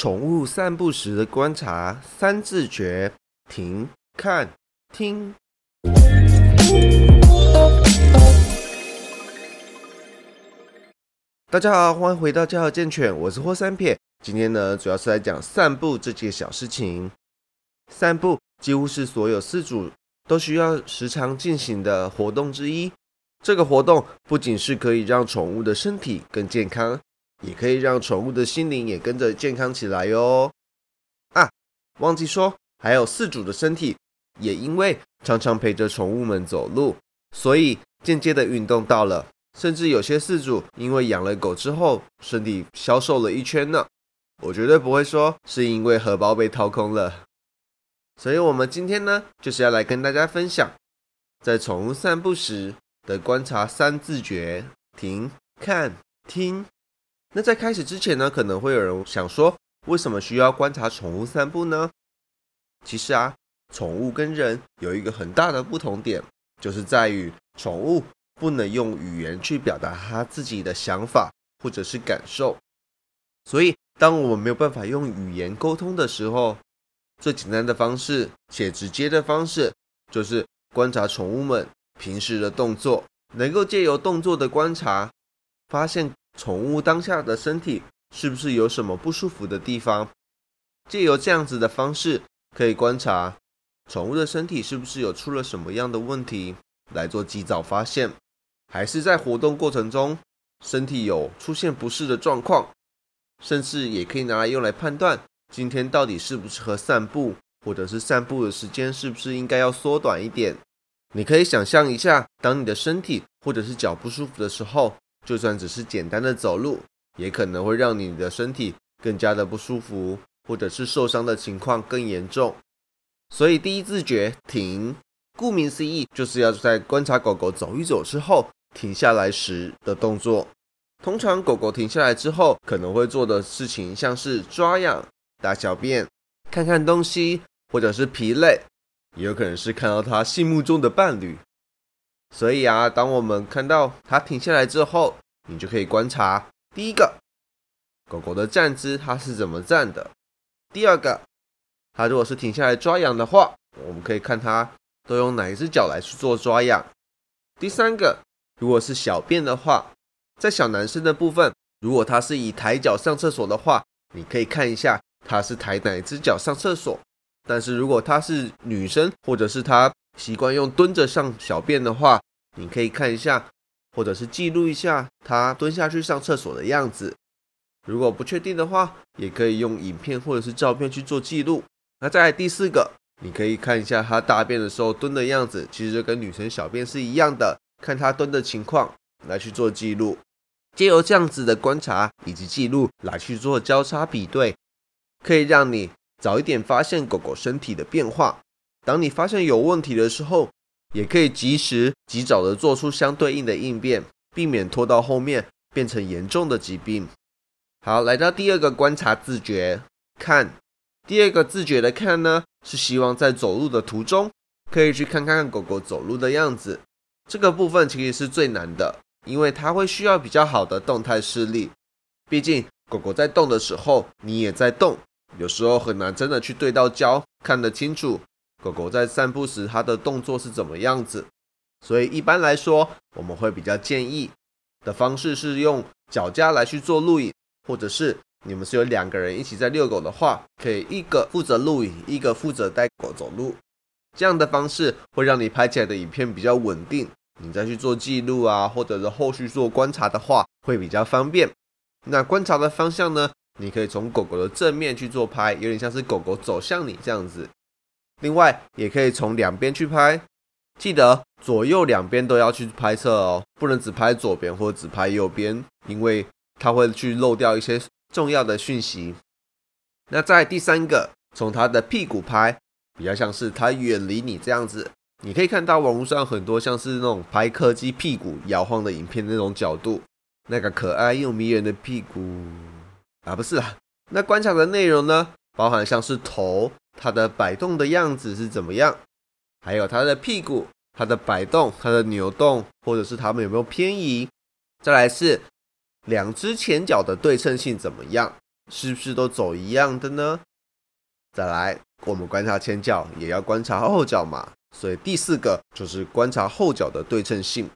宠物散步时的观察三字诀：停、看、听。大家好，欢迎回到家和健犬，我是霍三撇。今天呢，主要是来讲散步这件小事情。散步几乎是所有饲主都需要时常进行的活动之一。这个活动不仅是可以让宠物的身体更健康，也可以让宠物的心灵也跟着健康起来哟。啊，忘记说，还有饲主的身体也因为常常陪着宠物们走路，所以间接的运动到了。甚至有些饲主因为养了狗之后，身体消瘦了一圈呢。我绝对不会说是因为荷包被掏空了。所以，我们今天呢，就是要来跟大家分享，在宠物散步时的观察三字诀：停、看、听。那在开始之前呢，可能会有人想说，为什么需要观察宠物散步呢？其实啊，宠物跟人有一个很大的不同点，就是在于宠物不能用语言去表达它自己的想法或者是感受。所以，当我们没有办法用语言沟通的时候，最简单的方式且直接的方式，就是观察宠物们平时的动作，能够借由动作的观察，发现宠物当下的身体是不是有什么不舒服的地方。借由这样子的方式，可以观察宠物的身体是不是有出了什么样的问题，来做及早发现，还是在活动过程中身体有出现不适的状况，甚至也可以拿来用来判断。今天到底适不适合散步，或者是散步的时间是不是应该要缩短一点？你可以想象一下，当你的身体或者是脚不舒服的时候，就算只是简单的走路，也可能会让你的身体更加的不舒服，或者是受伤的情况更严重。所以第一自觉停，顾名思义，就是要在观察狗狗走一走之后停下来时的动作。通常狗狗停下来之后，可能会做的事情像是抓痒。大小便，看看东西，或者是疲累，也有可能是看到它心目中的伴侣。所以啊，当我们看到它停下来之后，你就可以观察：第一个，狗狗的站姿它是怎么站的；第二个，它如果是停下来抓痒的话，我们可以看它都用哪一只脚来去做抓痒；第三个，如果是小便的话，在小男生的部分，如果他是以抬脚上厕所的话，你可以看一下。他是抬哪只脚上厕所？但是如果她是女生，或者是她习惯用蹲着上小便的话，你可以看一下，或者是记录一下她蹲下去上厕所的样子。如果不确定的话，也可以用影片或者是照片去做记录。那再来第四个，你可以看一下她大便的时候蹲的样子，其实就跟女生小便是一样的，看她蹲的情况来去做记录。借由这样子的观察以及记录来去做交叉比对。可以让你早一点发现狗狗身体的变化。当你发现有问题的时候，也可以及时、及早的做出相对应的应变，避免拖到后面变成严重的疾病。好，来到第二个观察自觉看。第二个自觉的看呢，是希望在走路的途中，可以去看看狗狗走路的样子。这个部分其实是最难的，因为它会需要比较好的动态视力。毕竟狗狗在动的时候，你也在动。有时候很难真的去对到焦，看得清楚狗狗在散步时它的动作是怎么样子。所以一般来说，我们会比较建议的方式是用脚架来去做录影，或者是你们是有两个人一起在遛狗的话，可以一个负责录影，一个负责带狗走路。这样的方式会让你拍起来的影片比较稳定，你再去做记录啊，或者是后续做观察的话，会比较方便。那观察的方向呢？你可以从狗狗的正面去做拍，有点像是狗狗走向你这样子。另外，也可以从两边去拍，记得左右两边都要去拍摄哦，不能只拍左边或只拍右边，因为它会去漏掉一些重要的讯息。那在第三个，从它的屁股拍，比较像是它远离你这样子。你可以看到网络上很多像是那种拍柯基屁股摇晃的影片那种角度，那个可爱又迷人的屁股。啊，不是啊，那观察的内容呢，包含像是头它的摆动的样子是怎么样，还有它的屁股它的摆动、它的扭动，或者是它们有没有偏移。再来是两只前脚的对称性怎么样，是不是都走一样的呢？再来，我们观察前脚，也要观察后脚嘛。所以第四个就是观察后脚的对称性。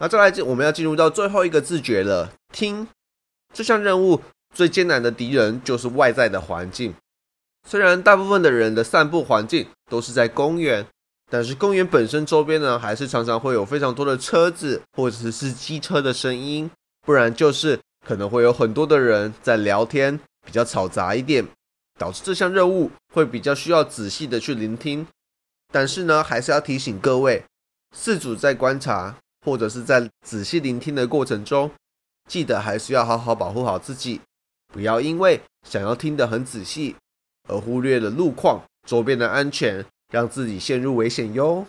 那再来，我们要进入到最后一个自觉了。听这项任务最艰难的敌人就是外在的环境。虽然大部分的人的散步环境都是在公园，但是公园本身周边呢，还是常常会有非常多的车子或者是机车的声音，不然就是可能会有很多的人在聊天，比较嘈杂一点，导致这项任务会比较需要仔细的去聆听。但是呢，还是要提醒各位，四主在观察或者是在仔细聆听的过程中，记得还是要好好保护好自己，不要因为想要听得很仔细。而忽略了路况周边的安全，让自己陷入危险哟。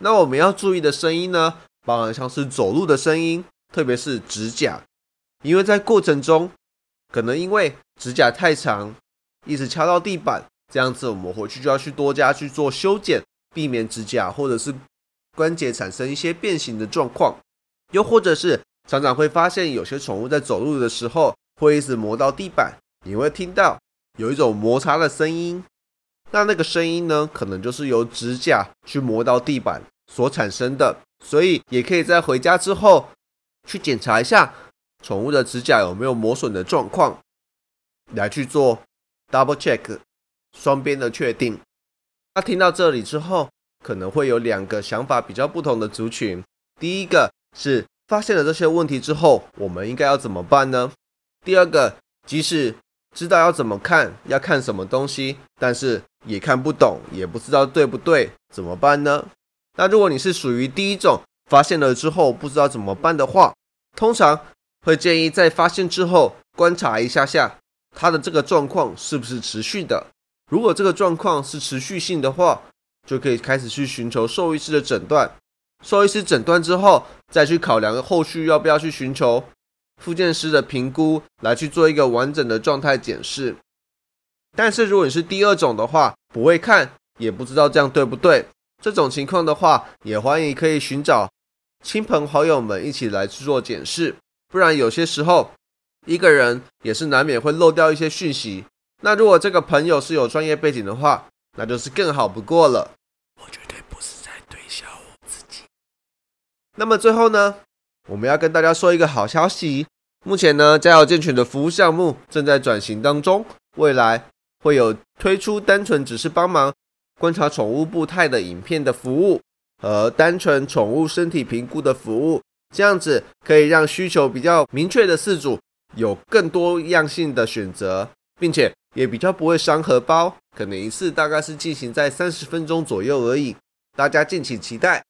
那我们要注意的声音呢，包含像是走路的声音，特别是指甲，因为在过程中可能因为指甲太长，一直敲到地板，这样子我们回去就要去多加去做修剪，避免指甲或者是关节产生一些变形的状况。又或者是常常会发现有些宠物在走路的时候会一直磨到地板，你会听到。有一种摩擦的声音，那那个声音呢，可能就是由指甲去磨到地板所产生的，所以也可以在回家之后去检查一下宠物的指甲有没有磨损的状况，来去做 double check 双边的确定。那听到这里之后，可能会有两个想法比较不同的族群。第一个是发现了这些问题之后，我们应该要怎么办呢？第二个，即使知道要怎么看，要看什么东西，但是也看不懂，也不知道对不对，怎么办呢？那如果你是属于第一种，发现了之后不知道怎么办的话，通常会建议在发现之后观察一下下，它的这个状况是不是持续的。如果这个状况是持续性的话，就可以开始去寻求兽医师的诊断。兽医师诊断之后，再去考量后续要不要去寻求。复健师的评估来去做一个完整的状态检视，但是如果你是第二种的话，不会看也不知道这样对不对，这种情况的话，也欢迎可以寻找亲朋好友们一起来去做检视，不然有些时候一个人也是难免会漏掉一些讯息。那如果这个朋友是有专业背景的话，那就是更好不过了。我绝对不是在推销我自己。那么最后呢？我们要跟大家说一个好消息，目前呢，家有健犬的服务项目正在转型当中，未来会有推出单纯只是帮忙观察宠物步态的影片的服务，和单纯宠物身体评估的服务，这样子可以让需求比较明确的饲主有更多样性的选择，并且也比较不会伤荷包，可能一次大概是进行在三十分钟左右而已，大家敬请期待。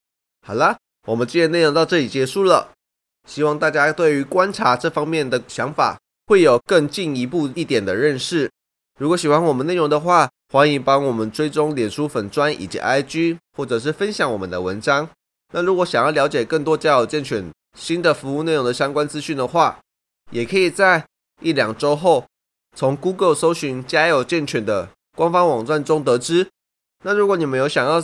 好了，我们今天内容到这里结束了。希望大家对于观察这方面的想法会有更进一步一点的认识。如果喜欢我们内容的话，欢迎帮我们追踪脸书粉砖以及 IG，或者是分享我们的文章。那如果想要了解更多家有健犬新的服务内容的相关资讯的话，也可以在一两周后从 Google 搜寻家有健犬的官方网站中得知。那如果你们有想要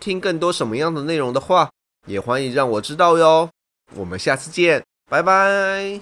听更多什么样的内容的话，也欢迎让我知道哟。我们下次见，拜拜。